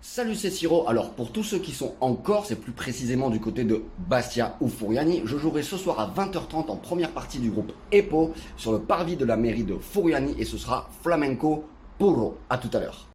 Salut c'est Siro, alors pour tous ceux qui sont en Corse et plus précisément du côté de Bastia ou Furiani, je jouerai ce soir à 20h30 en première partie du groupe EPO sur le parvis de la mairie de Furiani et ce sera Flamenco Puro. A tout à l'heure.